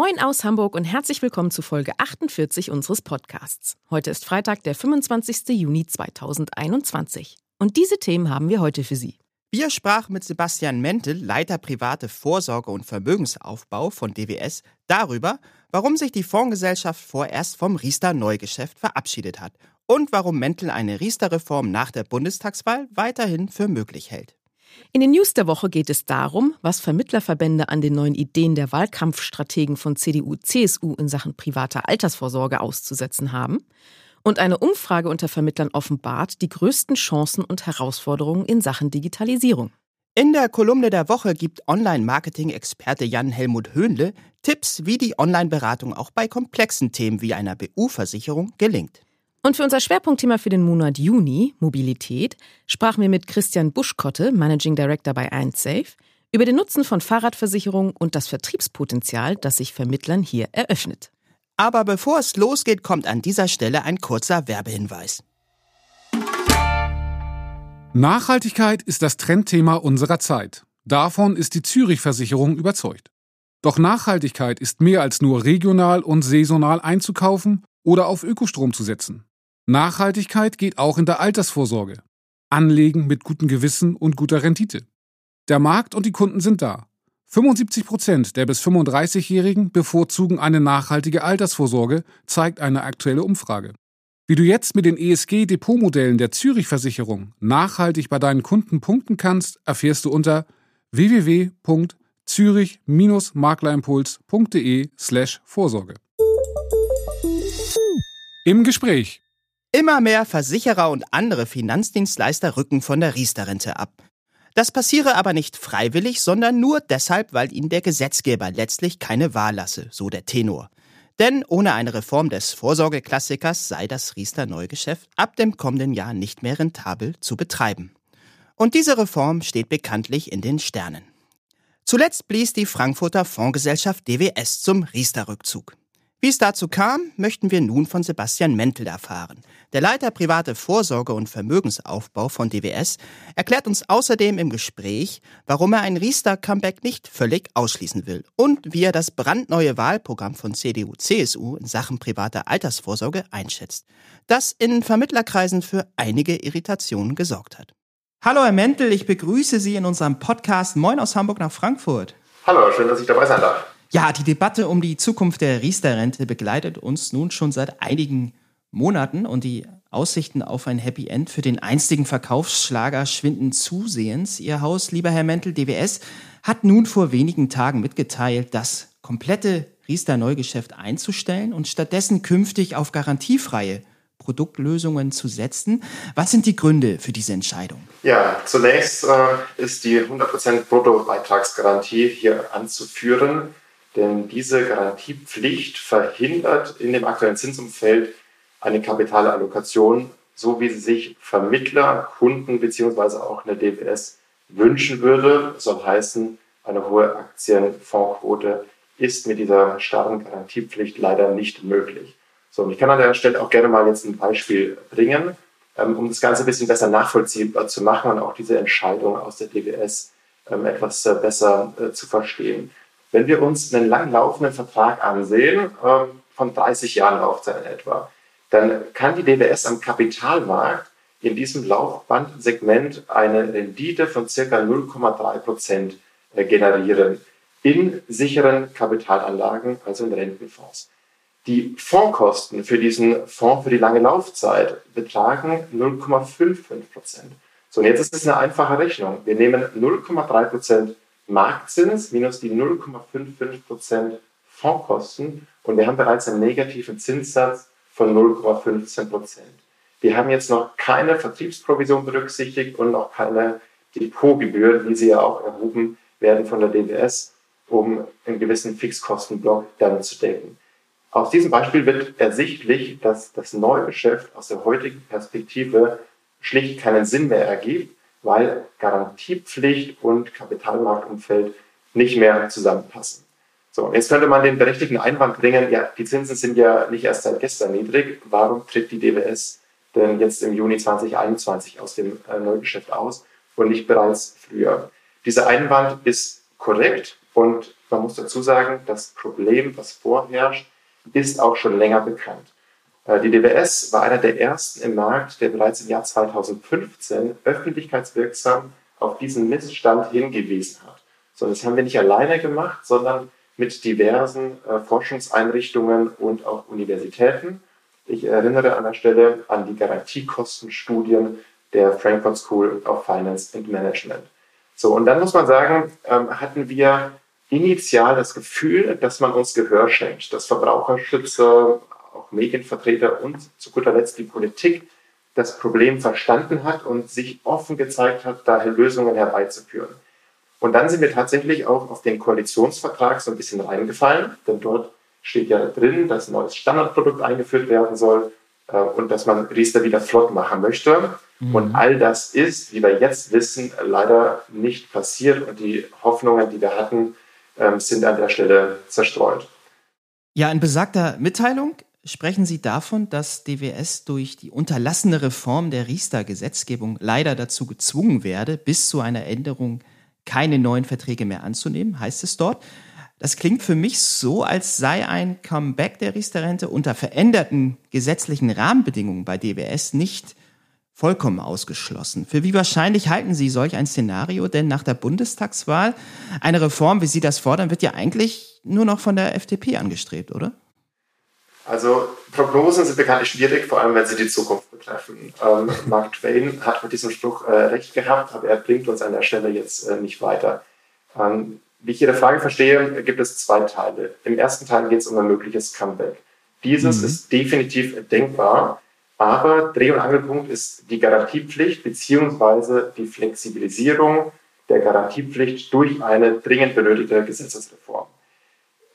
Moin aus Hamburg und herzlich willkommen zu Folge 48 unseres Podcasts. Heute ist Freitag, der 25. Juni 2021. Und diese Themen haben wir heute für Sie. Wir sprachen mit Sebastian Mentel, Leiter private Vorsorge und Vermögensaufbau von DWS, darüber, warum sich die Fondsgesellschaft vorerst vom Riester-Neugeschäft verabschiedet hat und warum Mentel eine Riester-Reform nach der Bundestagswahl weiterhin für möglich hält. In den News der Woche geht es darum, was Vermittlerverbände an den neuen Ideen der Wahlkampfstrategen von CDU, CSU in Sachen privater Altersvorsorge auszusetzen haben. Und eine Umfrage unter Vermittlern offenbart die größten Chancen und Herausforderungen in Sachen Digitalisierung. In der Kolumne der Woche gibt Online-Marketing-Experte Jan-Helmut Höhnle Tipps, wie die Online-Beratung auch bei komplexen Themen wie einer BU-Versicherung gelingt. Und für unser Schwerpunktthema für den Monat Juni, Mobilität, sprachen wir mit Christian Buschkotte, Managing Director bei 1Safe, über den Nutzen von Fahrradversicherung und das Vertriebspotenzial, das sich Vermittlern hier eröffnet. Aber bevor es losgeht, kommt an dieser Stelle ein kurzer Werbehinweis. Nachhaltigkeit ist das Trendthema unserer Zeit. Davon ist die Zürich-Versicherung überzeugt. Doch Nachhaltigkeit ist mehr als nur regional und saisonal einzukaufen oder auf Ökostrom zu setzen. Nachhaltigkeit geht auch in der Altersvorsorge. Anlegen mit gutem Gewissen und guter Rendite. Der Markt und die Kunden sind da. 75 Prozent der bis 35-Jährigen bevorzugen eine nachhaltige Altersvorsorge, zeigt eine aktuelle Umfrage. Wie du jetzt mit den ESG-Depotmodellen der Zürich-Versicherung nachhaltig bei deinen Kunden punkten kannst, erfährst du unter www.zürich-maklerimpuls.de slash Vorsorge. Im Gespräch Immer mehr Versicherer und andere Finanzdienstleister rücken von der Riester-Rente ab. Das passiere aber nicht freiwillig, sondern nur deshalb, weil ihnen der Gesetzgeber letztlich keine Wahl lasse, so der Tenor. Denn ohne eine Reform des Vorsorgeklassikers sei das Riester-Neugeschäft ab dem kommenden Jahr nicht mehr rentabel zu betreiben. Und diese Reform steht bekanntlich in den Sternen. Zuletzt blies die Frankfurter Fondsgesellschaft DWS zum Riester-Rückzug. Wie es dazu kam, möchten wir nun von Sebastian Mentel erfahren. Der Leiter private Vorsorge und Vermögensaufbau von DWS erklärt uns außerdem im Gespräch, warum er ein Riester-Comeback nicht völlig ausschließen will und wie er das brandneue Wahlprogramm von CDU-CSU in Sachen privater Altersvorsorge einschätzt, das in Vermittlerkreisen für einige Irritationen gesorgt hat. Hallo Herr Mentel, ich begrüße Sie in unserem Podcast Moin aus Hamburg nach Frankfurt. Hallo, schön, dass ich dabei sein darf. Ja, die Debatte um die Zukunft der Riester-Rente begleitet uns nun schon seit einigen Monaten und die Aussichten auf ein Happy End für den einstigen Verkaufsschlager schwinden zusehends. Ihr Haus, lieber Herr Mentel, DWS, hat nun vor wenigen Tagen mitgeteilt, das komplette Riester-Neugeschäft einzustellen und stattdessen künftig auf garantiefreie Produktlösungen zu setzen. Was sind die Gründe für diese Entscheidung? Ja, zunächst äh, ist die 100% Bruttobeitragsgarantie hier anzuführen. Denn diese Garantiepflicht verhindert in dem aktuellen Zinsumfeld eine Kapitalallokation, so wie sie sich Vermittler, Kunden bzw. auch eine DWS wünschen würde. Soll heißen, eine hohe Aktienfondsquote ist mit dieser starren Garantiepflicht leider nicht möglich. So, und ich kann an der Stelle auch gerne mal jetzt ein Beispiel bringen, ähm, um das Ganze ein bisschen besser nachvollziehbar zu machen und auch diese Entscheidung aus der DWS ähm, etwas äh, besser äh, zu verstehen. Wenn wir uns einen langlaufenden Vertrag ansehen, ähm, von 30 Jahren Laufzeit etwa, dann kann die DWS am Kapitalmarkt in diesem Laufbandsegment eine Rendite von circa 0,3 Prozent äh, generieren in sicheren Kapitalanlagen, also in Rentenfonds. Die Fondskosten für diesen Fonds für die lange Laufzeit betragen 0,55 Prozent. So, und jetzt ist es eine einfache Rechnung. Wir nehmen 0,3 Prozent Marktzins minus die 0,55% Fondskosten und wir haben bereits einen negativen Zinssatz von 0,15%. Wir haben jetzt noch keine Vertriebsprovision berücksichtigt und noch keine Depotgebühr, wie sie ja auch erhoben werden von der DWS, um einen gewissen Fixkostenblock dann zu decken. Aus diesem Beispiel wird ersichtlich, dass das Neugeschäft aus der heutigen Perspektive schlicht keinen Sinn mehr ergibt, weil Garantiepflicht und Kapitalmarktumfeld nicht mehr zusammenpassen. So, jetzt könnte man den berechtigten Einwand bringen, ja, die Zinsen sind ja nicht erst seit gestern niedrig. Warum tritt die DWS denn jetzt im Juni 2021 aus dem äh, Neugeschäft aus und nicht bereits früher? Dieser Einwand ist korrekt und man muss dazu sagen, das Problem, was vorherrscht, ist auch schon länger bekannt. Äh, die DWS war einer der ersten im Markt, der bereits im Jahr 2015 öffentlichkeitswirksam auf diesen Missstand hingewiesen hat. So, das haben wir nicht alleine gemacht, sondern mit diversen äh, Forschungseinrichtungen und auch Universitäten. Ich erinnere an der Stelle an die Garantiekostenstudien der Frankfurt School of Finance and Management. So, und dann muss man sagen, ähm, hatten wir initial das Gefühl, dass man uns Gehör schenkt, dass Verbraucherschützer, auch Medienvertreter und zu guter Letzt die Politik das Problem verstanden hat und sich offen gezeigt hat, daher Lösungen herbeizuführen. Und dann sind wir tatsächlich auch auf den Koalitionsvertrag so ein bisschen reingefallen, denn dort steht ja drin, dass ein neues Standardprodukt eingeführt werden soll äh, und dass man Riester wieder flott machen möchte. Mhm. Und all das ist, wie wir jetzt wissen, leider nicht passiert und die Hoffnungen, die wir hatten, äh, sind an der Stelle zerstreut. Ja, in besagter Mitteilung sprechen Sie davon, dass DWS durch die unterlassene Reform der Riester-Gesetzgebung leider dazu gezwungen werde, bis zu einer Änderung keine neuen Verträge mehr anzunehmen, heißt es dort. Das klingt für mich so, als sei ein Comeback der Riester-Rente unter veränderten gesetzlichen Rahmenbedingungen bei DWS nicht vollkommen ausgeschlossen. Für wie wahrscheinlich halten Sie solch ein Szenario? Denn nach der Bundestagswahl eine Reform, wie Sie das fordern, wird ja eigentlich nur noch von der FDP angestrebt, oder? Also Prognosen sind bekanntlich schwierig, vor allem wenn sie die Zukunft betreffen. Ähm, Mark Twain hat mit diesem Spruch äh, recht gehabt, aber er bringt uns an der Stelle jetzt äh, nicht weiter. Ähm, wie ich Ihre Frage verstehe, gibt es zwei Teile. Im ersten Teil geht es um ein mögliches Comeback. Dieses mhm. ist definitiv denkbar, aber Dreh- und Angelpunkt ist die Garantiepflicht beziehungsweise die Flexibilisierung der Garantiepflicht durch eine dringend benötigte Gesetzesreform.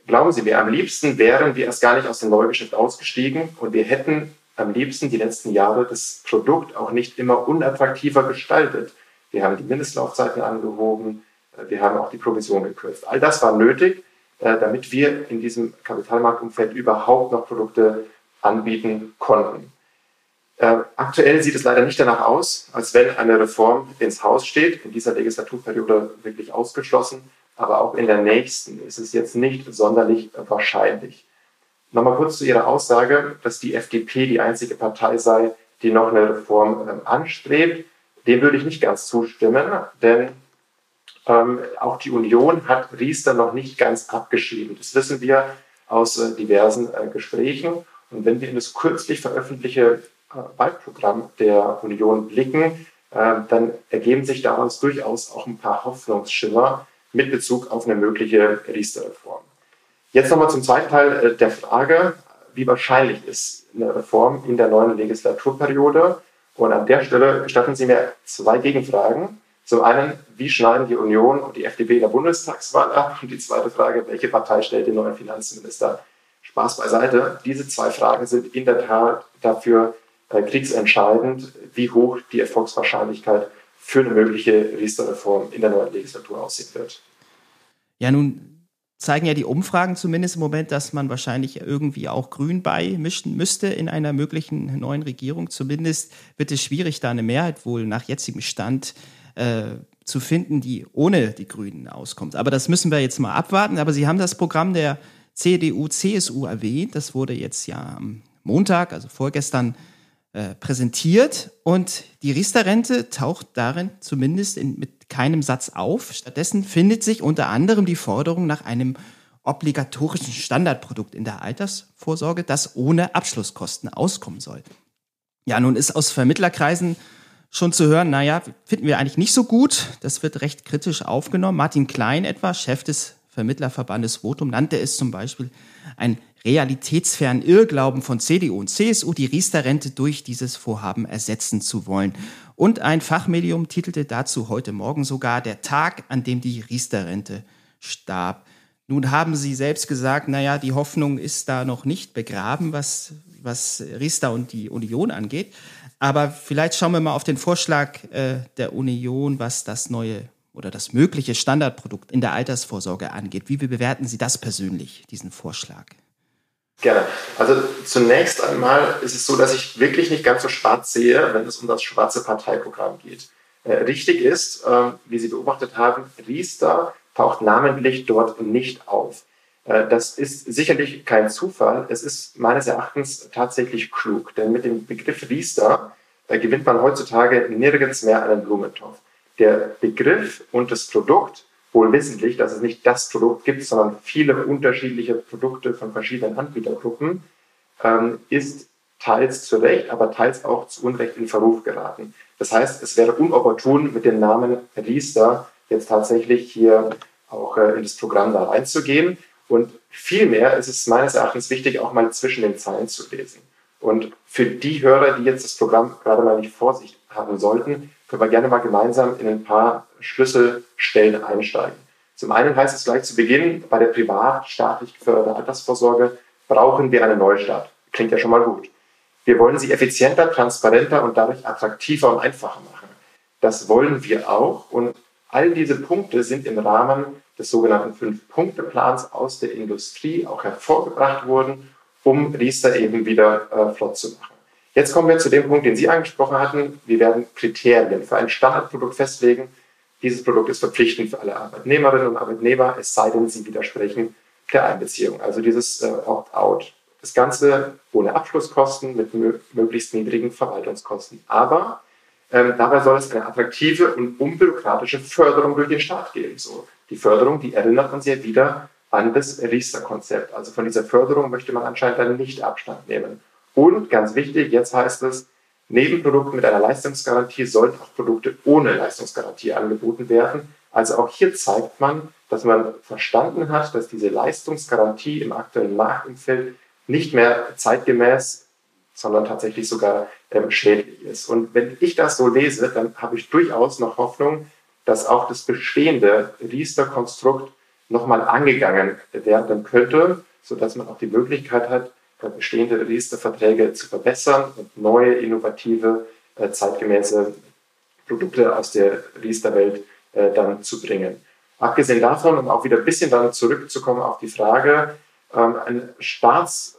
Glauben Sie mir, am liebsten wären wir erst gar nicht aus dem Neugeschäft ausgestiegen und wir hätten am liebsten die letzten Jahre das Produkt auch nicht immer unattraktiver gestaltet. Wir haben die Mindestlaufzeiten angehoben, äh, wir haben auch die Provision gekürzt. All das war nötig, äh, damit wir in diesem Kapitalmarktumfeld überhaupt noch Produkte anbieten konnten. Äh, aktuell sieht es leider nicht danach aus, als wenn eine Reform ins Haus steht, in dieser Legislaturperiode wirklich ausgeschlossen aber auch in der nächsten ist es jetzt nicht sonderlich wahrscheinlich. Nochmal kurz zu Ihrer Aussage, dass die FDP die einzige Partei sei, die noch eine Reform ähm, anstrebt. Dem würde ich nicht ganz zustimmen, denn ähm, auch die Union hat Riester noch nicht ganz abgeschrieben. Das wissen wir aus äh, diversen äh, Gesprächen. Und wenn wir in das kürzlich veröffentlichte äh, Wahlprogramm der Union blicken, äh, dann ergeben sich daraus durchaus auch ein paar Hoffnungsschimmer, mit Bezug auf eine mögliche Riester-Reform. Jetzt nochmal zum zweiten Teil äh, der Frage, wie wahrscheinlich ist eine Reform in der neuen Legislaturperiode? Und an der Stelle gestatten Sie mir zwei Gegenfragen. Zum einen, wie schneiden die Union und die FDP in der Bundestagswahl ab? Und die zweite Frage, welche Partei stellt den neuen Finanzminister? Spaß beiseite. Diese zwei Fragen sind in der Tat dafür äh, kriegsentscheidend, wie hoch die Erfolgswahrscheinlichkeit für eine mögliche Riester-Reform in der neuen Legislatur aussehen wird. Ja, nun zeigen ja die Umfragen zumindest im Moment, dass man wahrscheinlich irgendwie auch Grün beimischen müsste in einer möglichen neuen Regierung. Zumindest wird es schwierig, da eine Mehrheit wohl nach jetzigem Stand äh, zu finden, die ohne die Grünen auskommt. Aber das müssen wir jetzt mal abwarten. Aber Sie haben das Programm der CDU, CSU erwähnt. Das wurde jetzt ja am Montag, also vorgestern, äh, präsentiert und die Riester-Rente taucht darin zumindest in, mit keinem Satz auf. Stattdessen findet sich unter anderem die Forderung nach einem obligatorischen Standardprodukt in der Altersvorsorge, das ohne Abschlusskosten auskommen soll. Ja, nun ist aus Vermittlerkreisen schon zu hören, naja, finden wir eigentlich nicht so gut. Das wird recht kritisch aufgenommen. Martin Klein etwa, Chef des Vermittlerverbandes Votum, nannte es zum Beispiel ein realitätsfernen Irrglauben von CDU und CSU, die Riester-Rente durch dieses Vorhaben ersetzen zu wollen. Und ein Fachmedium titelte dazu heute Morgen sogar der Tag, an dem die Riester-Rente starb. Nun haben Sie selbst gesagt, naja, die Hoffnung ist da noch nicht begraben, was, was Riester und die Union angeht. Aber vielleicht schauen wir mal auf den Vorschlag äh, der Union, was das neue oder das mögliche Standardprodukt in der Altersvorsorge angeht. Wie bewerten Sie das persönlich, diesen Vorschlag? Gerne. Also zunächst einmal ist es so, dass ich wirklich nicht ganz so schwarz sehe, wenn es um das schwarze Parteiprogramm geht. Äh, richtig ist, äh, wie Sie beobachtet haben, Riester taucht namentlich dort nicht auf. Äh, das ist sicherlich kein Zufall. Es ist meines Erachtens tatsächlich klug, denn mit dem Begriff Riester gewinnt man heutzutage nirgends mehr einen Blumentopf. Der Begriff und das Produkt, wohl wissentlich, dass es nicht das Produkt gibt, sondern viele unterschiedliche Produkte von verschiedenen Anbietergruppen, ähm, ist teils zu Recht, aber teils auch zu Unrecht in Verruf geraten. Das heißt, es wäre unopportun, mit dem Namen Riester jetzt tatsächlich hier auch äh, in das Programm da reinzugehen. Und vielmehr ist es meines Erachtens wichtig, auch mal zwischen den Zeilen zu lesen. Und für die Hörer, die jetzt das Programm gerade mal nicht vor sich haben sollten, können wir gerne mal gemeinsam in ein paar Schlüsselstellen einsteigen. Zum einen heißt es gleich zu Beginn, bei der privat staatlich geförderten Altersvorsorge brauchen wir einen Neustart. Klingt ja schon mal gut. Wir wollen sie effizienter, transparenter und dadurch attraktiver und einfacher machen. Das wollen wir auch und All diese Punkte sind im Rahmen des sogenannten Fünf-Punkte-Plans aus der Industrie auch hervorgebracht worden, um Riester eben wieder äh, flott zu machen. Jetzt kommen wir zu dem Punkt, den Sie angesprochen hatten. Wir werden Kriterien für ein Standardprodukt festlegen. Dieses Produkt ist verpflichtend für alle Arbeitnehmerinnen und Arbeitnehmer, es sei denn, sie widersprechen der Einbeziehung. Also dieses äh, Opt-out. Das Ganze ohne Abschlusskosten mit möglichst niedrigen Verwaltungskosten. Aber ähm, dabei soll es eine attraktive und unbürokratische Förderung durch den Staat geben. So, die Förderung, die erinnert uns ja wieder an das Riester-Konzept. Also von dieser Förderung möchte man anscheinend dann nicht Abstand nehmen. Und ganz wichtig, jetzt heißt es, neben Produkten mit einer Leistungsgarantie sollen auch Produkte ohne Leistungsgarantie angeboten werden. Also auch hier zeigt man, dass man verstanden hat, dass diese Leistungsgarantie im aktuellen Marktumfeld nicht mehr zeitgemäß sondern tatsächlich sogar ähm, schädlich ist. Und wenn ich das so lese, dann habe ich durchaus noch Hoffnung, dass auch das bestehende Riester-Konstrukt nochmal angegangen werden könnte, sodass man auch die Möglichkeit hat, bestehende Riester-Verträge zu verbessern und neue, innovative, äh, zeitgemäße Produkte aus der Riester-Welt äh, dann zu bringen. Abgesehen davon, um auch wieder ein bisschen dann zurückzukommen auf die Frage, ähm, ein Staats-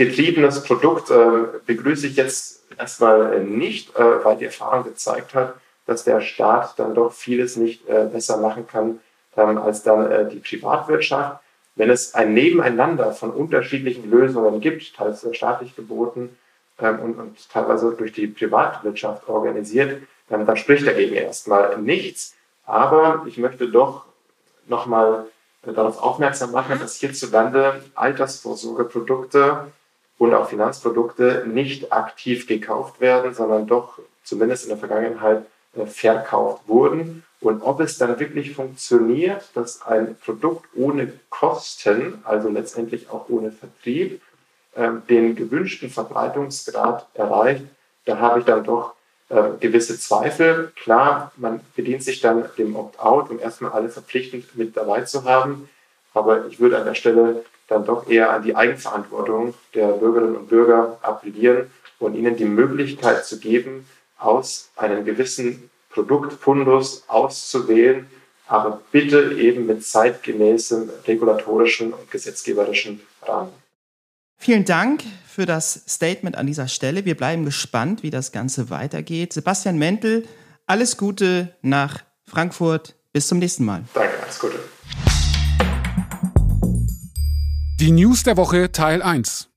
getriebenes Produkt äh, begrüße ich jetzt erstmal äh, nicht, äh, weil die Erfahrung gezeigt hat, dass der Staat dann doch vieles nicht äh, besser machen kann ähm, als dann äh, die Privatwirtschaft. Wenn es ein Nebeneinander von unterschiedlichen Lösungen gibt, teils staatlich geboten ähm, und, und, teilweise durch die Privatwirtschaft organisiert, ähm, dann spricht dagegen erstmal nichts. Aber ich möchte doch nochmal äh, darauf aufmerksam machen, dass hierzulande Altersvorsorgeprodukte und auch Finanzprodukte nicht aktiv gekauft werden, sondern doch zumindest in der Vergangenheit äh, verkauft wurden. Und ob es dann wirklich funktioniert, dass ein Produkt ohne Kosten, also letztendlich auch ohne Vertrieb, ähm, den gewünschten Verbreitungsgrad erreicht, da habe ich dann doch äh, gewisse Zweifel. Klar, man bedient sich dann dem Opt-out, um erstmal alle verpflichtend mit dabei zu haben. Aber ich würde an der Stelle dann doch eher an die Eigenverantwortung der Bürgerinnen und Bürger appellieren und ihnen die Möglichkeit zu geben, aus einem gewissen Produktfundus auszuwählen, aber bitte eben mit zeitgemäßem regulatorischen und gesetzgeberischen Rahmen. Vielen Dank für das Statement an dieser Stelle. Wir bleiben gespannt, wie das Ganze weitergeht. Sebastian Mentel, alles Gute nach Frankfurt. Bis zum nächsten Mal. Danke, alles Gute. Die News der Woche Teil 1.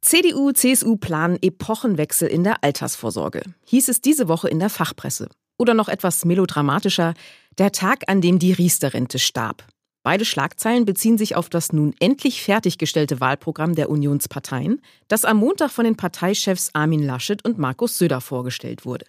CDU, CSU planen Epochenwechsel in der Altersvorsorge, hieß es diese Woche in der Fachpresse. Oder noch etwas melodramatischer, der Tag, an dem die Riester-Rente starb. Beide Schlagzeilen beziehen sich auf das nun endlich fertiggestellte Wahlprogramm der Unionsparteien, das am Montag von den Parteichefs Armin Laschet und Markus Söder vorgestellt wurde.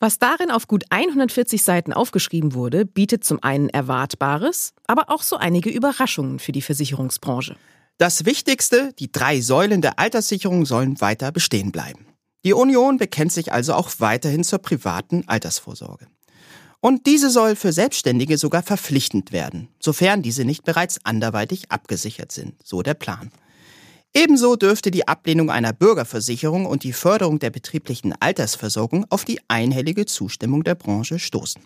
Was darin auf gut 140 Seiten aufgeschrieben wurde, bietet zum einen Erwartbares, aber auch so einige Überraschungen für die Versicherungsbranche. Das Wichtigste, die drei Säulen der Alterssicherung sollen weiter bestehen bleiben. Die Union bekennt sich also auch weiterhin zur privaten Altersvorsorge. Und diese soll für Selbstständige sogar verpflichtend werden, sofern diese nicht bereits anderweitig abgesichert sind, so der Plan. Ebenso dürfte die Ablehnung einer Bürgerversicherung und die Förderung der betrieblichen Altersversorgung auf die einhellige Zustimmung der Branche stoßen.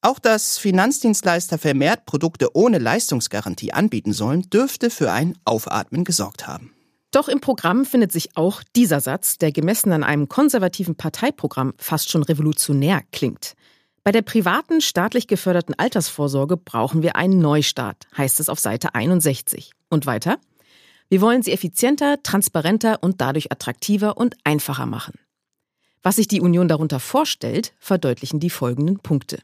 Auch dass Finanzdienstleister vermehrt Produkte ohne Leistungsgarantie anbieten sollen, dürfte für ein Aufatmen gesorgt haben. Doch im Programm findet sich auch dieser Satz, der gemessen an einem konservativen Parteiprogramm fast schon revolutionär klingt. Bei der privaten staatlich geförderten Altersvorsorge brauchen wir einen Neustart, heißt es auf Seite 61. Und weiter? Wir wollen sie effizienter, transparenter und dadurch attraktiver und einfacher machen. Was sich die Union darunter vorstellt, verdeutlichen die folgenden Punkte.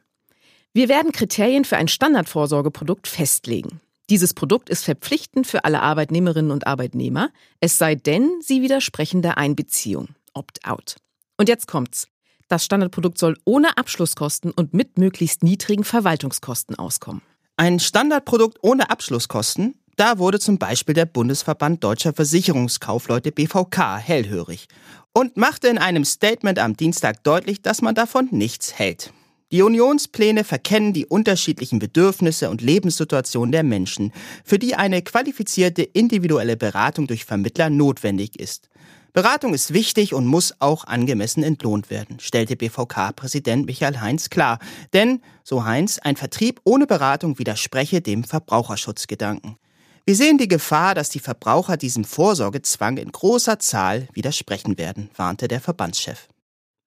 Wir werden Kriterien für ein Standardvorsorgeprodukt festlegen. Dieses Produkt ist verpflichtend für alle Arbeitnehmerinnen und Arbeitnehmer, es sei denn, sie widersprechen der Einbeziehung. Opt-out. Und jetzt kommt's. Das Standardprodukt soll ohne Abschlusskosten und mit möglichst niedrigen Verwaltungskosten auskommen. Ein Standardprodukt ohne Abschlusskosten da wurde zum Beispiel der Bundesverband Deutscher Versicherungskaufleute BVK hellhörig und machte in einem Statement am Dienstag deutlich, dass man davon nichts hält. Die Unionspläne verkennen die unterschiedlichen Bedürfnisse und Lebenssituationen der Menschen, für die eine qualifizierte individuelle Beratung durch Vermittler notwendig ist. Beratung ist wichtig und muss auch angemessen entlohnt werden, stellte BVK-Präsident Michael Heinz klar. Denn, so Heinz, ein Vertrieb ohne Beratung widerspreche dem Verbraucherschutzgedanken. Wir sehen die Gefahr, dass die Verbraucher diesem Vorsorgezwang in großer Zahl widersprechen werden, warnte der Verbandschef.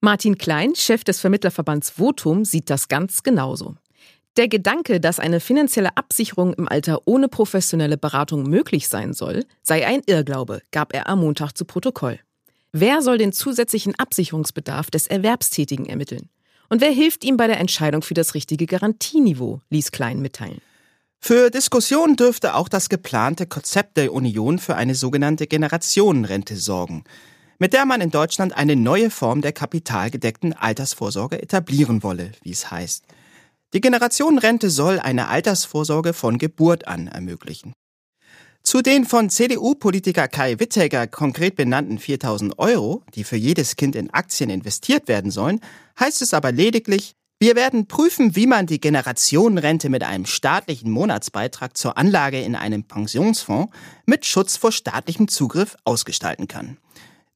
Martin Klein, Chef des Vermittlerverbands Votum, sieht das ganz genauso. Der Gedanke, dass eine finanzielle Absicherung im Alter ohne professionelle Beratung möglich sein soll, sei ein Irrglaube, gab er am Montag zu Protokoll. Wer soll den zusätzlichen Absicherungsbedarf des Erwerbstätigen ermitteln? Und wer hilft ihm bei der Entscheidung für das richtige Garantieniveau, ließ Klein mitteilen. Für Diskussionen dürfte auch das geplante Konzept der Union für eine sogenannte Generationenrente sorgen, mit der man in Deutschland eine neue Form der kapitalgedeckten Altersvorsorge etablieren wolle, wie es heißt. Die Generationenrente soll eine Altersvorsorge von Geburt an ermöglichen. Zu den von CDU-Politiker Kai Witteger konkret benannten 4000 Euro, die für jedes Kind in Aktien investiert werden sollen, heißt es aber lediglich, wir werden prüfen, wie man die Generationenrente mit einem staatlichen Monatsbeitrag zur Anlage in einem Pensionsfonds mit Schutz vor staatlichem Zugriff ausgestalten kann.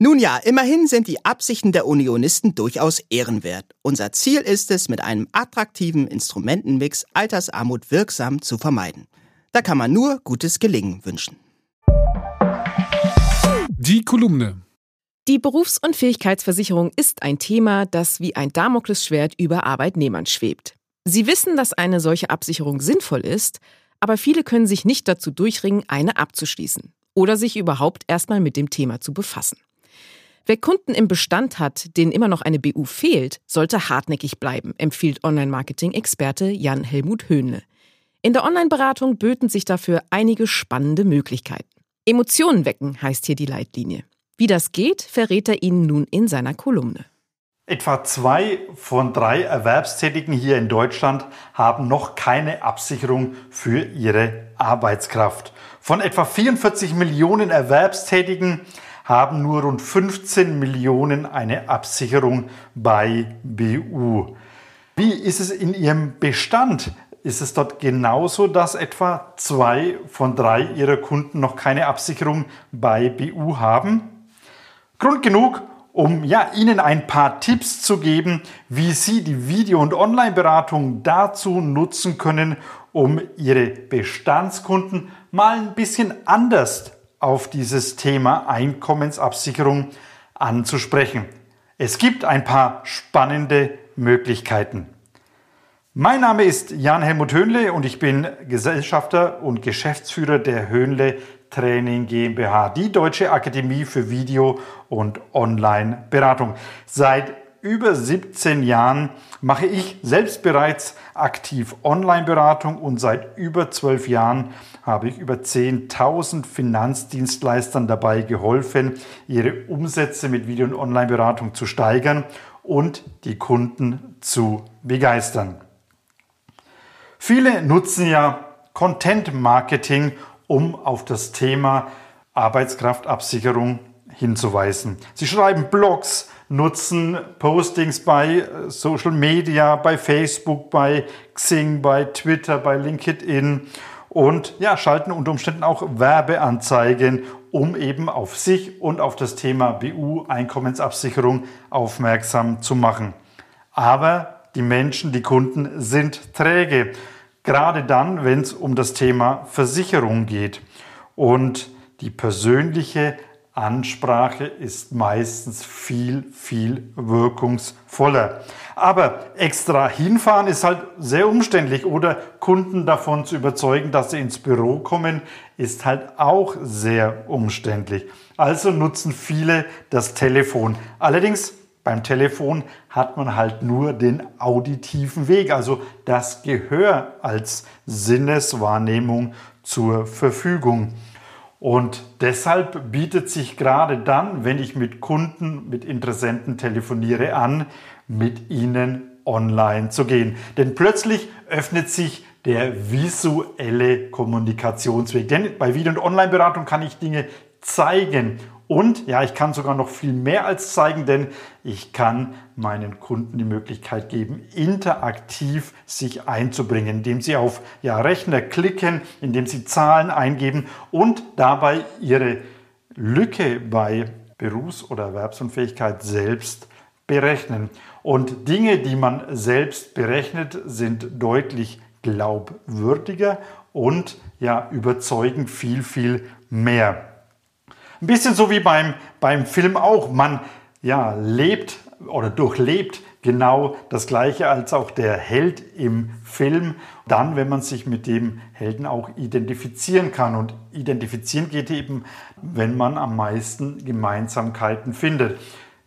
Nun ja, immerhin sind die Absichten der Unionisten durchaus ehrenwert. Unser Ziel ist es, mit einem attraktiven Instrumentenmix Altersarmut wirksam zu vermeiden. Da kann man nur gutes Gelingen wünschen. Die Kolumne die Berufsunfähigkeitsversicherung ist ein Thema, das wie ein Damoklesschwert über Arbeitnehmern schwebt. Sie wissen, dass eine solche Absicherung sinnvoll ist, aber viele können sich nicht dazu durchringen, eine abzuschließen oder sich überhaupt erstmal mit dem Thema zu befassen. Wer Kunden im Bestand hat, denen immer noch eine BU fehlt, sollte hartnäckig bleiben, empfiehlt Online-Marketing-Experte Jan Helmut Höhnle. In der Online-Beratung böten sich dafür einige spannende Möglichkeiten. Emotionen wecken heißt hier die Leitlinie. Wie das geht, verrät er Ihnen nun in seiner Kolumne. Etwa zwei von drei Erwerbstätigen hier in Deutschland haben noch keine Absicherung für ihre Arbeitskraft. Von etwa 44 Millionen Erwerbstätigen haben nur rund 15 Millionen eine Absicherung bei BU. Wie ist es in Ihrem Bestand? Ist es dort genauso, dass etwa zwei von drei Ihrer Kunden noch keine Absicherung bei BU haben? Grund genug, um ja, Ihnen ein paar Tipps zu geben, wie Sie die Video- und Online-Beratung dazu nutzen können, um Ihre Bestandskunden mal ein bisschen anders auf dieses Thema Einkommensabsicherung anzusprechen. Es gibt ein paar spannende Möglichkeiten. Mein Name ist Jan-Helmut Höhnle und ich bin Gesellschafter und Geschäftsführer der Höhnle Training GmbH, die Deutsche Akademie für Video- und Online-Beratung. Seit über 17 Jahren mache ich selbst bereits aktiv Online-Beratung und seit über 12 Jahren habe ich über 10.000 Finanzdienstleistern dabei geholfen, ihre Umsätze mit Video- und Online-Beratung zu steigern und die Kunden zu begeistern. Viele nutzen ja Content Marketing, um auf das Thema Arbeitskraftabsicherung hinzuweisen. Sie schreiben Blogs, nutzen Postings bei äh, Social Media, bei Facebook, bei Xing, bei Twitter, bei LinkedIn und ja, schalten unter Umständen auch Werbeanzeigen, um eben auf sich und auf das Thema BU Einkommensabsicherung aufmerksam zu machen. Aber die Menschen, die Kunden sind träge, gerade dann, wenn es um das Thema Versicherung geht. Und die persönliche Ansprache ist meistens viel, viel wirkungsvoller. Aber extra hinfahren ist halt sehr umständlich oder Kunden davon zu überzeugen, dass sie ins Büro kommen, ist halt auch sehr umständlich. Also nutzen viele das Telefon. Allerdings beim Telefon hat man halt nur den auditiven Weg, also das Gehör als Sinneswahrnehmung zur Verfügung. Und deshalb bietet sich gerade dann, wenn ich mit Kunden, mit Interessenten telefoniere, an, mit ihnen online zu gehen. Denn plötzlich öffnet sich der visuelle Kommunikationsweg. Denn bei Video- und Online-Beratung kann ich Dinge zeigen und ja, ich kann sogar noch viel mehr als zeigen, denn ich kann meinen Kunden die Möglichkeit geben, interaktiv sich einzubringen, indem sie auf ja, Rechner klicken, indem sie Zahlen eingeben und dabei ihre Lücke bei Berufs- oder Erwerbsunfähigkeit selbst berechnen. Und Dinge, die man selbst berechnet, sind deutlich glaubwürdiger und ja, überzeugen viel, viel mehr. Ein bisschen so wie beim, beim Film auch. Man ja, lebt oder durchlebt genau das Gleiche als auch der Held im Film. Dann, wenn man sich mit dem Helden auch identifizieren kann. Und identifizieren geht eben, wenn man am meisten Gemeinsamkeiten findet.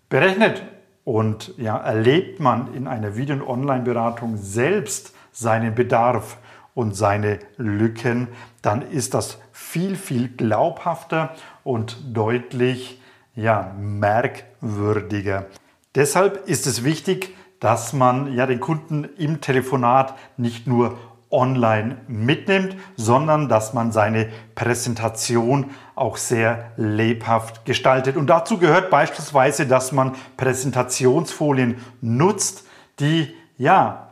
Berechnet und ja, erlebt man in einer Video- und Online-Beratung selbst seinen Bedarf und seine Lücken, dann ist das viel, viel glaubhafter und deutlich ja, merkwürdiger. Deshalb ist es wichtig, dass man ja den Kunden im Telefonat nicht nur online mitnimmt, sondern dass man seine Präsentation auch sehr lebhaft gestaltet. Und dazu gehört beispielsweise, dass man Präsentationsfolien nutzt, die ja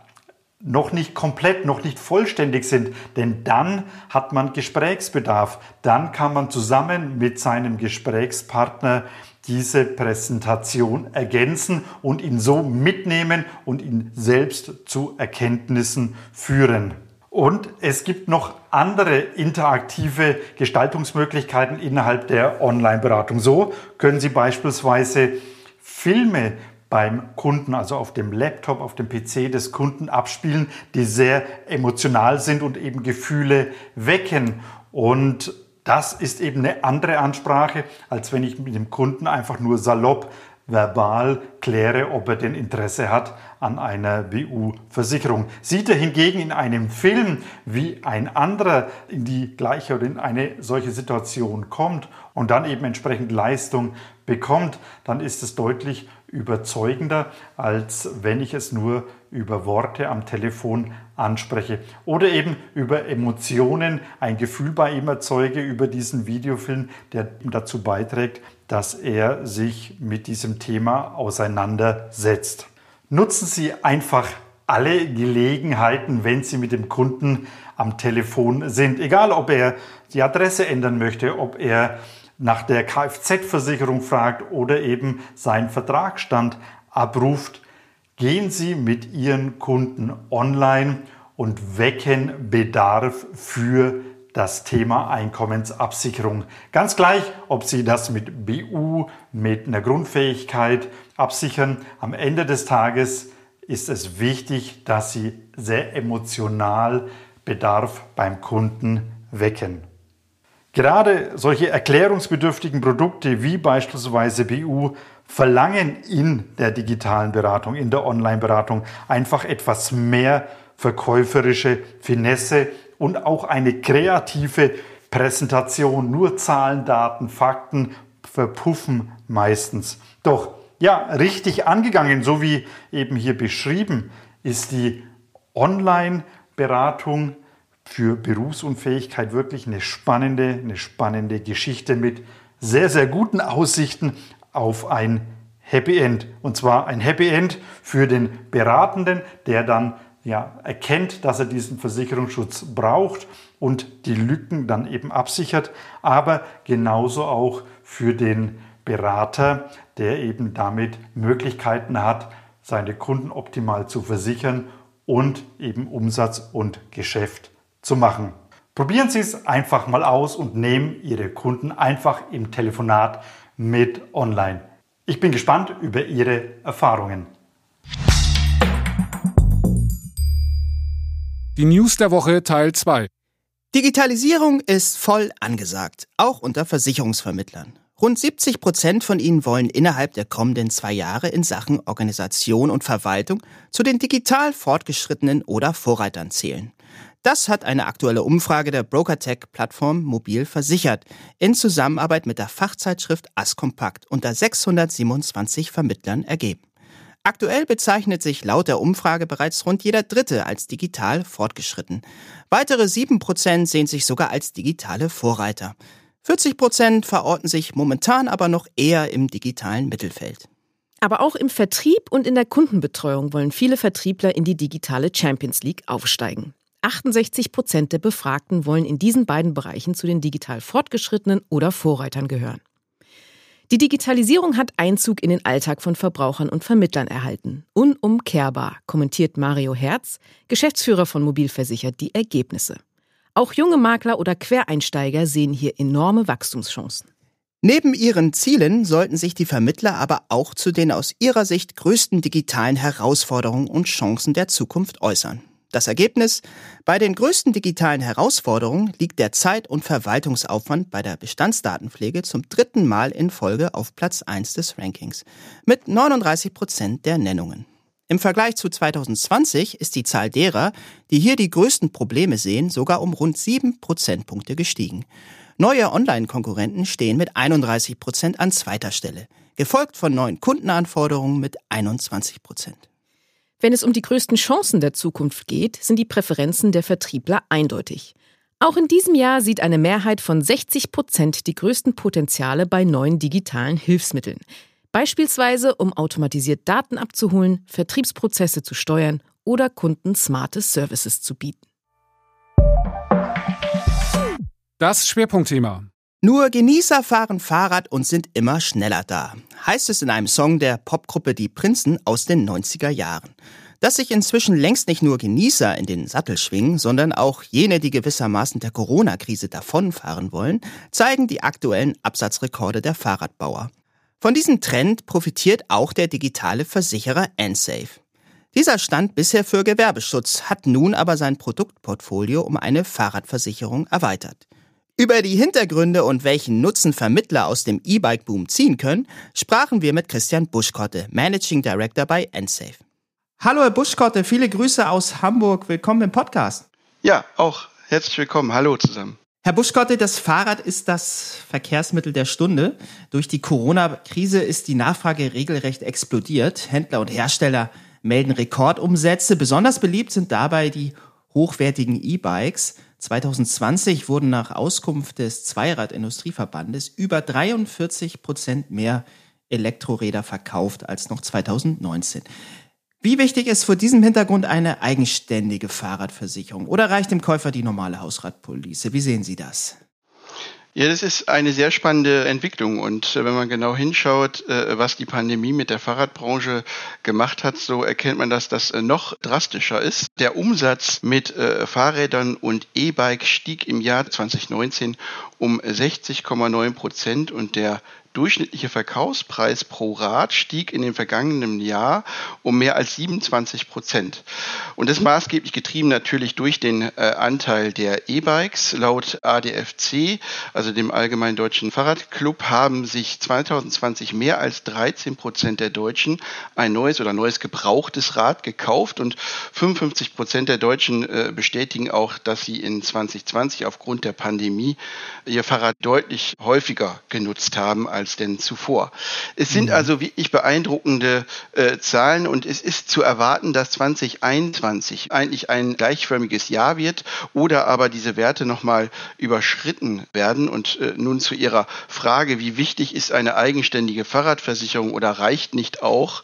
noch nicht komplett, noch nicht vollständig sind, denn dann hat man Gesprächsbedarf. Dann kann man zusammen mit seinem Gesprächspartner diese Präsentation ergänzen und ihn so mitnehmen und ihn selbst zu Erkenntnissen führen. Und es gibt noch andere interaktive Gestaltungsmöglichkeiten innerhalb der Online-Beratung. So können Sie beispielsweise Filme beim Kunden, also auf dem Laptop, auf dem PC des Kunden abspielen, die sehr emotional sind und eben Gefühle wecken. Und das ist eben eine andere Ansprache, als wenn ich mit dem Kunden einfach nur salopp verbal kläre, ob er denn Interesse hat an einer BU-Versicherung. Sieht er hingegen in einem Film, wie ein anderer in die gleiche oder in eine solche Situation kommt und dann eben entsprechend Leistung bekommt, dann ist es deutlich überzeugender, als wenn ich es nur über Worte am Telefon anspreche oder eben über Emotionen ein Gefühl bei ihm erzeuge über diesen Videofilm, der dazu beiträgt, dass er sich mit diesem Thema auseinandersetzt. Nutzen Sie einfach alle Gelegenheiten, wenn Sie mit dem Kunden am Telefon sind. Egal, ob er die Adresse ändern möchte, ob er nach der Kfz-Versicherung fragt oder eben seinen Vertragsstand abruft, gehen Sie mit Ihren Kunden online und wecken Bedarf für das Thema Einkommensabsicherung. Ganz gleich, ob Sie das mit BU, mit einer Grundfähigkeit absichern. Am Ende des Tages ist es wichtig, dass Sie sehr emotional Bedarf beim Kunden wecken. Gerade solche erklärungsbedürftigen Produkte wie beispielsweise BU verlangen in der digitalen Beratung, in der Online-Beratung einfach etwas mehr verkäuferische Finesse und auch eine kreative Präsentation. Nur Zahlen, Daten, Fakten verpuffen meistens. Doch ja, richtig angegangen, so wie eben hier beschrieben, ist die Online-Beratung für Berufsunfähigkeit wirklich eine spannende, eine spannende Geschichte mit sehr, sehr guten Aussichten auf ein Happy End. Und zwar ein Happy End für den Beratenden, der dann ja, erkennt, dass er diesen Versicherungsschutz braucht und die Lücken dann eben absichert, aber genauso auch für den Berater, der eben damit Möglichkeiten hat, seine Kunden optimal zu versichern und eben Umsatz und Geschäft zu machen. Probieren Sie es einfach mal aus und nehmen Ihre Kunden einfach im Telefonat mit online. Ich bin gespannt über Ihre Erfahrungen. Die News der Woche Teil 2. Digitalisierung ist voll angesagt, auch unter Versicherungsvermittlern. Rund 70 Prozent von ihnen wollen innerhalb der kommenden zwei Jahre in Sachen Organisation und Verwaltung zu den digital fortgeschrittenen oder Vorreitern zählen. Das hat eine aktuelle Umfrage der BrokerTech-Plattform Mobil versichert, in Zusammenarbeit mit der Fachzeitschrift Askompakt unter 627 Vermittlern ergeben. Aktuell bezeichnet sich laut der Umfrage bereits rund jeder Dritte als digital fortgeschritten. Weitere sieben Prozent sehen sich sogar als digitale Vorreiter. 40 Prozent verorten sich momentan aber noch eher im digitalen Mittelfeld. Aber auch im Vertrieb und in der Kundenbetreuung wollen viele Vertriebler in die digitale Champions League aufsteigen. 68 Prozent der Befragten wollen in diesen beiden Bereichen zu den digital Fortgeschrittenen oder Vorreitern gehören. Die Digitalisierung hat Einzug in den Alltag von Verbrauchern und Vermittlern erhalten. Unumkehrbar, kommentiert Mario Herz, Geschäftsführer von Mobilversichert, die Ergebnisse. Auch junge Makler oder Quereinsteiger sehen hier enorme Wachstumschancen. Neben ihren Zielen sollten sich die Vermittler aber auch zu den aus ihrer Sicht größten digitalen Herausforderungen und Chancen der Zukunft äußern. Das Ergebnis? Bei den größten digitalen Herausforderungen liegt der Zeit- und Verwaltungsaufwand bei der Bestandsdatenpflege zum dritten Mal in Folge auf Platz 1 des Rankings mit 39 Prozent der Nennungen. Im Vergleich zu 2020 ist die Zahl derer, die hier die größten Probleme sehen, sogar um rund 7 Prozentpunkte gestiegen. Neue Online-Konkurrenten stehen mit 31 Prozent an zweiter Stelle, gefolgt von neuen Kundenanforderungen mit 21 Prozent. Wenn es um die größten Chancen der Zukunft geht, sind die Präferenzen der Vertriebler eindeutig. Auch in diesem Jahr sieht eine Mehrheit von 60 Prozent die größten Potenziale bei neuen digitalen Hilfsmitteln. Beispielsweise, um automatisiert Daten abzuholen, Vertriebsprozesse zu steuern oder Kunden smarte Services zu bieten. Das Schwerpunktthema. Nur Genießer fahren Fahrrad und sind immer schneller da, heißt es in einem Song der Popgruppe Die Prinzen aus den 90er Jahren. Dass sich inzwischen längst nicht nur Genießer in den Sattel schwingen, sondern auch jene, die gewissermaßen der Corona-Krise davonfahren wollen, zeigen die aktuellen Absatzrekorde der Fahrradbauer. Von diesem Trend profitiert auch der digitale Versicherer Ensafe. Dieser stand bisher für Gewerbeschutz, hat nun aber sein Produktportfolio um eine Fahrradversicherung erweitert. Über die Hintergründe und welchen Nutzen Vermittler aus dem E-Bike-Boom ziehen können, sprachen wir mit Christian Buschkotte, Managing Director bei Ensafe. Hallo Herr Buschkotte, viele Grüße aus Hamburg. Willkommen im Podcast. Ja, auch herzlich willkommen. Hallo zusammen. Herr Buschkotte, das Fahrrad ist das Verkehrsmittel der Stunde. Durch die Corona-Krise ist die Nachfrage regelrecht explodiert. Händler und Hersteller melden Rekordumsätze. Besonders beliebt sind dabei die hochwertigen E-Bikes. 2020 wurden nach Auskunft des Zweirad-Industrieverbandes über 43 Prozent mehr Elektroräder verkauft als noch 2019. Wie wichtig ist vor diesem Hintergrund eine eigenständige Fahrradversicherung oder reicht dem Käufer die normale Hausradpolice? Wie sehen Sie das? Ja, das ist eine sehr spannende Entwicklung. Und äh, wenn man genau hinschaut, äh, was die Pandemie mit der Fahrradbranche gemacht hat, so erkennt man, dass das äh, noch drastischer ist. Der Umsatz mit Fahrrädern und E-Bike stieg im Jahr 2019 um 60,9 Prozent und der durchschnittliche Verkaufspreis pro Rad stieg in dem vergangenen Jahr um mehr als 27 Prozent. Und das maßgeblich getrieben natürlich durch den äh, Anteil der E-Bikes. Laut ADFC, also dem Allgemeinen Deutschen Fahrradclub, haben sich 2020 mehr als 13 Prozent der Deutschen ein neues oder neues gebrauchtes Rad gekauft und 55 Prozent der Deutschen äh, bestätigen auch, dass sie in 2020 aufgrund der Pandemie ihr Fahrrad deutlich häufiger genutzt haben als als denn zuvor. Es sind mhm. also wirklich beeindruckende äh, Zahlen und es ist zu erwarten, dass 2021 eigentlich ein gleichförmiges Jahr wird oder aber diese Werte nochmal überschritten werden. Und äh, nun zu Ihrer Frage, wie wichtig ist eine eigenständige Fahrradversicherung oder reicht nicht auch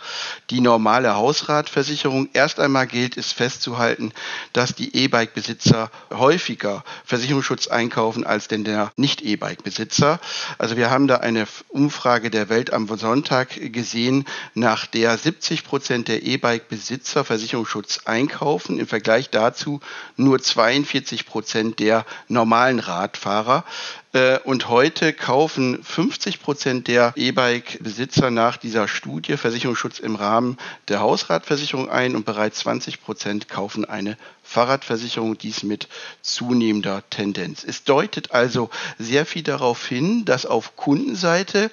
die normale Hausratversicherung? Erst einmal gilt es festzuhalten, dass die E-Bike-Besitzer häufiger Versicherungsschutz einkaufen als denn der Nicht-E-Bike-Besitzer. Also wir haben da eine Umfrage der Welt am Sonntag gesehen, nach der 70 Prozent der E-Bike-Besitzer Versicherungsschutz einkaufen. Im Vergleich dazu nur 42 Prozent der normalen Radfahrer. Äh, und heute kaufen 50 Prozent der E-Bike-Besitzer nach dieser Studie Versicherungsschutz im Rahmen der Hausratversicherung ein und bereits 20 Prozent kaufen eine Fahrradversicherung, dies mit zunehmender Tendenz. Es deutet also sehr viel darauf hin, dass auf Kundenseite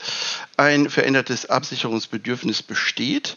ein verändertes Absicherungsbedürfnis besteht.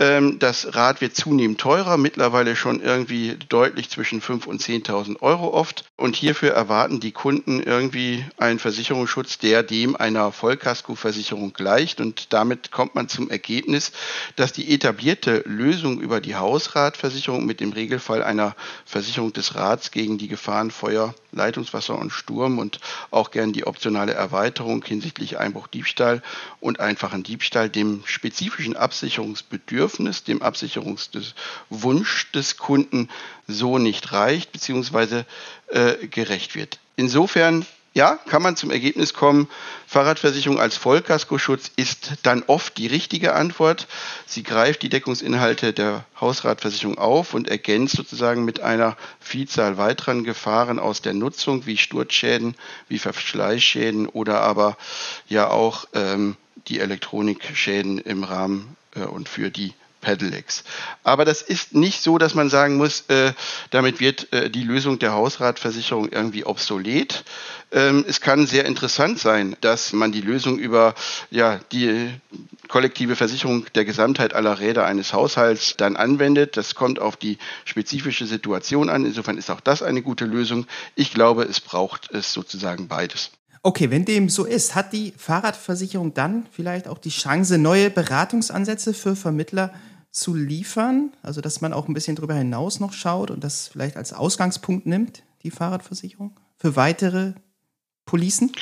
Ähm, das Rad wird zunehmend teurer, mittlerweile schon irgendwie deutlich zwischen 5.000 und 10.000 Euro oft. Und hierfür erwarten die Kunden irgendwie einen Versicherungsschutz, der dem einer Vollkaskoversicherung gleicht. Und damit kommt man zum Ergebnis, dass die etablierte Lösung über die Hausratversicherung mit dem Regelfall einer Versicherung des Rats gegen die Gefahren Feuer, Leitungswasser und Sturm und auch gern die optionale Erweiterung hinsichtlich Einbruch, Diebstahl und einfachen Diebstahl dem spezifischen Absicherungsbedürfnis, dem Absicherungswunsch des Kunden so nicht reicht bzw. Äh, gerecht wird. Insofern ja, kann man zum Ergebnis kommen, Fahrradversicherung als Vollkaskoschutz ist dann oft die richtige Antwort. Sie greift die Deckungsinhalte der Hausratversicherung auf und ergänzt sozusagen mit einer Vielzahl weiteren Gefahren aus der Nutzung wie Sturzschäden, wie Verschleißschäden oder aber ja auch ähm, die Elektronikschäden im Rahmen äh, und für die Pedelecs. Aber das ist nicht so, dass man sagen muss, äh, damit wird äh, die Lösung der Hausratversicherung irgendwie obsolet. Ähm, es kann sehr interessant sein, dass man die Lösung über ja, die kollektive Versicherung der Gesamtheit aller Räder eines Haushalts dann anwendet. Das kommt auf die spezifische Situation an. Insofern ist auch das eine gute Lösung. Ich glaube, es braucht es sozusagen beides. Okay, wenn dem so ist, hat die Fahrradversicherung dann vielleicht auch die Chance, neue Beratungsansätze für Vermittler zu liefern? Also, dass man auch ein bisschen darüber hinaus noch schaut und das vielleicht als Ausgangspunkt nimmt, die Fahrradversicherung, für weitere Policen?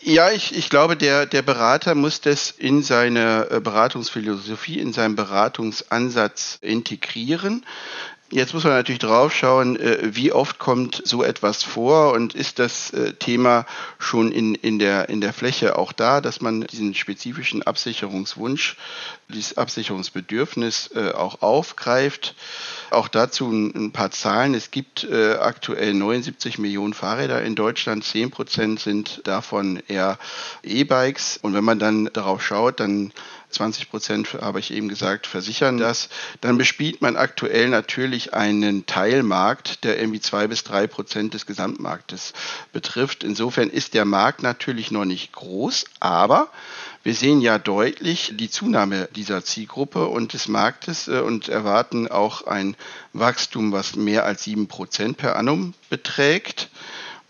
Ja, ich, ich glaube, der, der Berater muss das in seine äh, Beratungsphilosophie, in seinen Beratungsansatz integrieren. Jetzt muss man natürlich drauf schauen, äh, wie oft kommt so etwas vor und ist das äh, Thema schon in, in, der, in der Fläche auch da, dass man diesen spezifischen Absicherungswunsch, dieses Absicherungsbedürfnis äh, auch aufgreift. Auch dazu ein, paar Zahlen. Es gibt aktuell 79 Millionen Fahrräder in Deutschland, 10 Prozent sind davon eher E-Bikes. Und wenn man dann darauf schaut, dann 20 Prozent, habe ich eben gesagt, versichern das. Dann bespielt man aktuell natürlich einen Teilmarkt, der irgendwie zwei bis drei Prozent des Gesamtmarktes betrifft. Insofern ist der Markt natürlich noch nicht groß, aber wir sehen ja deutlich die Zunahme dieser Zielgruppe und des Marktes äh, und erwarten auch ein Wachstum, was mehr als sieben Prozent per annum beträgt.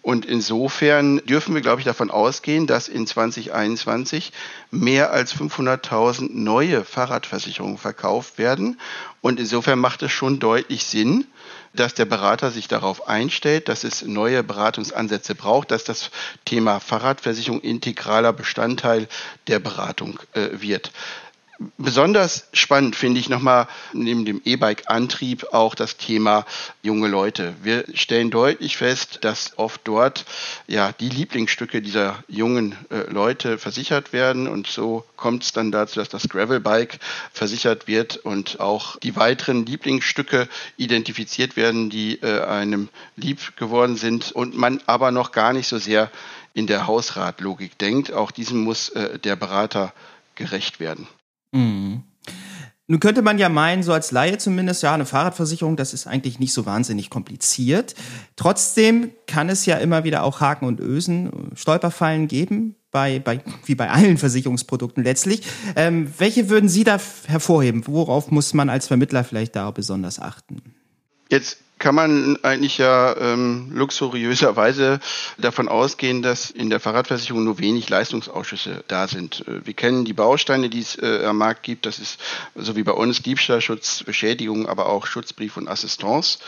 Und insofern dürfen wir, glaube ich, davon ausgehen, dass in 2021 mehr als 500.000 neue Fahrradversicherungen verkauft werden. Und insofern macht es schon deutlich Sinn, dass der Berater sich darauf einstellt, dass es neue Beratungsansätze braucht, dass das Thema Fahrradversicherung integraler Bestandteil der Beratung äh, wird. Besonders spannend finde ich nochmal neben dem E-Bike-Antrieb auch das Thema junge Leute. Wir stellen deutlich fest, dass oft dort ja die Lieblingsstücke dieser jungen äh, Leute versichert werden und so kommt es dann dazu, dass das Gravelbike versichert wird und auch die weiteren Lieblingsstücke identifiziert werden, die äh, einem lieb geworden sind und man aber noch gar nicht so sehr in der Hausratlogik denkt. Auch diesem muss äh, der Berater gerecht werden. Mhm. Nun könnte man ja meinen, so als Laie zumindest, ja, eine Fahrradversicherung, das ist eigentlich nicht so wahnsinnig kompliziert. Trotzdem kann es ja immer wieder auch Haken und Ösen, Stolperfallen geben, bei, bei, wie bei allen Versicherungsprodukten letztlich. Ähm, welche würden Sie da hervorheben? Worauf muss man als Vermittler vielleicht da besonders achten? Jetzt kann man eigentlich ja ähm, luxuriöserweise davon ausgehen, dass in der Fahrradversicherung nur wenig Leistungsausschüsse da sind. Äh, wir kennen die Bausteine, die es äh, am Markt gibt. Das ist so wie bei uns Diebstahlschutz, Beschädigung, aber auch Schutzbrief und Assistance.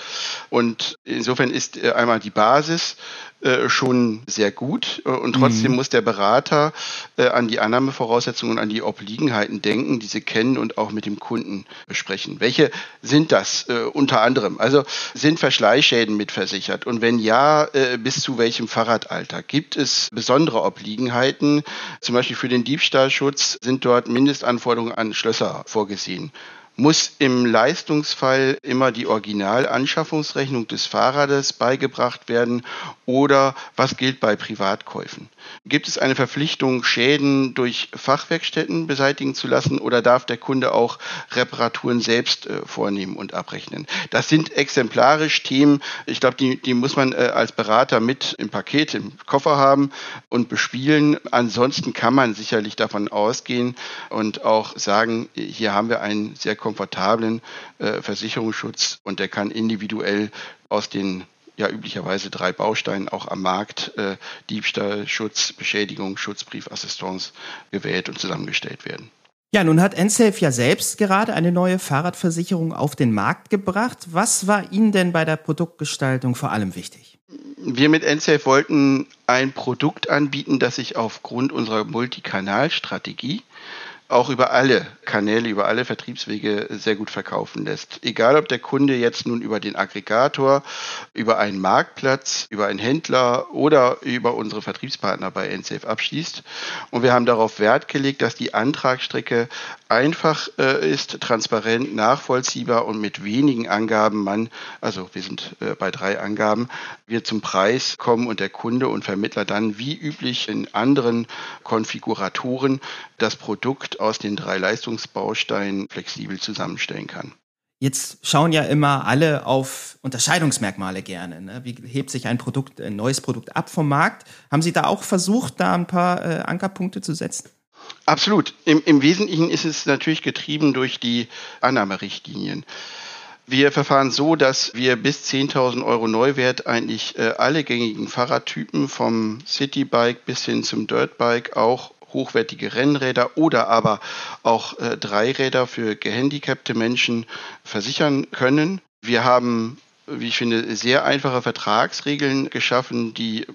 Und insofern ist äh, einmal die Basis äh, schon sehr gut. Äh, und trotzdem mhm. muss der Berater äh, an die Annahmevoraussetzungen, an die Obliegenheiten denken, diese kennen und auch mit dem Kunden besprechen. Welche sind das äh, unter anderem? Also sind Verschleißschäden mitversichert? Und wenn ja, äh, bis zu welchem Fahrradalter? Gibt es besondere Obliegenheiten? Zum Beispiel für den Diebstahlschutz sind dort Mindestanforderungen an Schlösser vorgesehen muss im Leistungsfall immer die Originalanschaffungsrechnung des Fahrrades beigebracht werden oder was gilt bei Privatkäufen? Gibt es eine Verpflichtung, Schäden durch Fachwerkstätten beseitigen zu lassen oder darf der Kunde auch Reparaturen selbst äh, vornehmen und abrechnen? Das sind exemplarisch Themen, ich glaube, die, die muss man äh, als Berater mit im Paket, im Koffer haben und bespielen. Ansonsten kann man sicherlich davon ausgehen und auch sagen, hier haben wir einen sehr komfortablen äh, Versicherungsschutz und der kann individuell aus den ja üblicherweise drei Bausteinen auch am Markt äh, Diebstahl, Schutz, Beschädigung, Schutzbrief, Assistance gewählt und zusammengestellt werden. Ja, nun hat NSAFE ja selbst gerade eine neue Fahrradversicherung auf den Markt gebracht. Was war Ihnen denn bei der Produktgestaltung vor allem wichtig? Wir mit NSAFE wollten ein Produkt anbieten, das sich aufgrund unserer Multikanalstrategie auch über alle Kanäle, über alle Vertriebswege sehr gut verkaufen lässt. Egal, ob der Kunde jetzt nun über den Aggregator, über einen Marktplatz, über einen Händler oder über unsere Vertriebspartner bei NSAFE abschließt. Und wir haben darauf Wert gelegt, dass die Antragsstrecke einfach äh, ist, transparent, nachvollziehbar und mit wenigen Angaben man, also wir sind äh, bei drei Angaben, wir zum Preis kommen und der Kunde und Vermittler dann wie üblich in anderen Konfiguratoren das Produkt aus den drei Leistungsbausteinen flexibel zusammenstellen kann. Jetzt schauen ja immer alle auf Unterscheidungsmerkmale gerne. Ne? Wie hebt sich ein Produkt, ein neues Produkt ab vom Markt? Haben Sie da auch versucht, da ein paar äh, Ankerpunkte zu setzen? Absolut. Im, Im Wesentlichen ist es natürlich getrieben durch die Annahmerichtlinien. Wir verfahren so, dass wir bis 10.000 Euro Neuwert eigentlich äh, alle gängigen Fahrradtypen vom Citybike bis hin zum Dirtbike auch hochwertige Rennräder oder aber auch äh, Dreiräder für gehandicapte Menschen versichern können. Wir haben, wie ich finde, sehr einfache Vertragsregeln geschaffen, die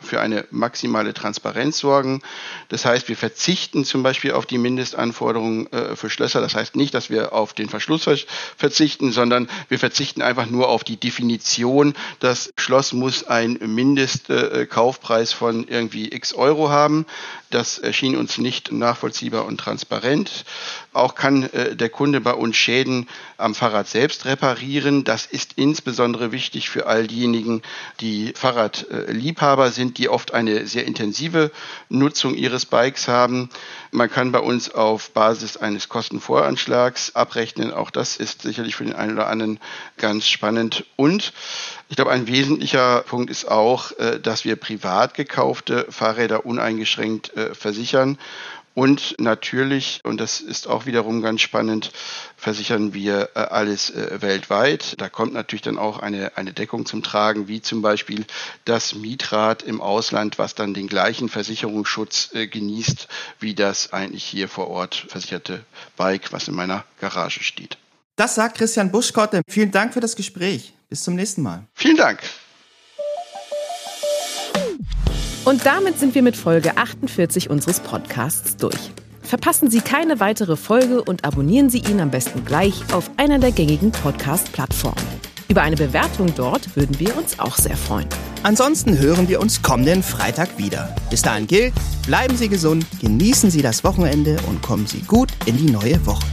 für eine maximale Transparenz sorgen. Das heißt, wir verzichten zum Beispiel auf die Mindestanforderungen äh, für Schlösser. Das heißt nicht, dass wir auf den Verschluss verzichten, sondern wir verzichten einfach nur auf die Definition, das Schloss muss einen Mindestkaufpreis von irgendwie x Euro haben. Das erschien uns nicht nachvollziehbar und transparent. Auch kann äh, der Kunde bei uns Schäden am Fahrrad selbst reparieren. Das ist insbesondere wichtig für all diejenigen, die Fahrradliebhaber sind, die oft eine sehr intensive Nutzung ihres Bikes haben. Man kann bei uns auf Basis eines Kostenvoranschlags abrechnen. Auch das ist sicherlich für den einen oder anderen ganz spannend. Und ich glaube, ein wesentlicher Punkt ist auch, äh, dass wir privat gekaufte Fahrräder uneingeschränkt äh, versichern. Und natürlich, und das ist auch wiederum ganz spannend, versichern wir äh, alles äh, weltweit. Da kommt natürlich dann auch eine, eine Deckung zum Tragen, wie zum Beispiel das Mietrad im Ausland, was dann den gleichen Versicherungsschutz äh, genießt, wie das eigentlich hier vor Ort versicherte Bike, was in meiner Garage steht. Das sagt Christian Buschkotte. Vielen Dank für das Gespräch. Bis zum nächsten Mal. Vielen Dank. Und damit sind wir mit Folge 48 unseres Podcasts durch. Verpassen Sie keine weitere Folge und abonnieren Sie ihn am besten gleich auf einer der gängigen Podcast-Plattformen. Über eine Bewertung dort würden wir uns auch sehr freuen. Ansonsten hören wir uns kommenden Freitag wieder. Bis dahin gilt, bleiben Sie gesund, genießen Sie das Wochenende und kommen Sie gut in die neue Woche.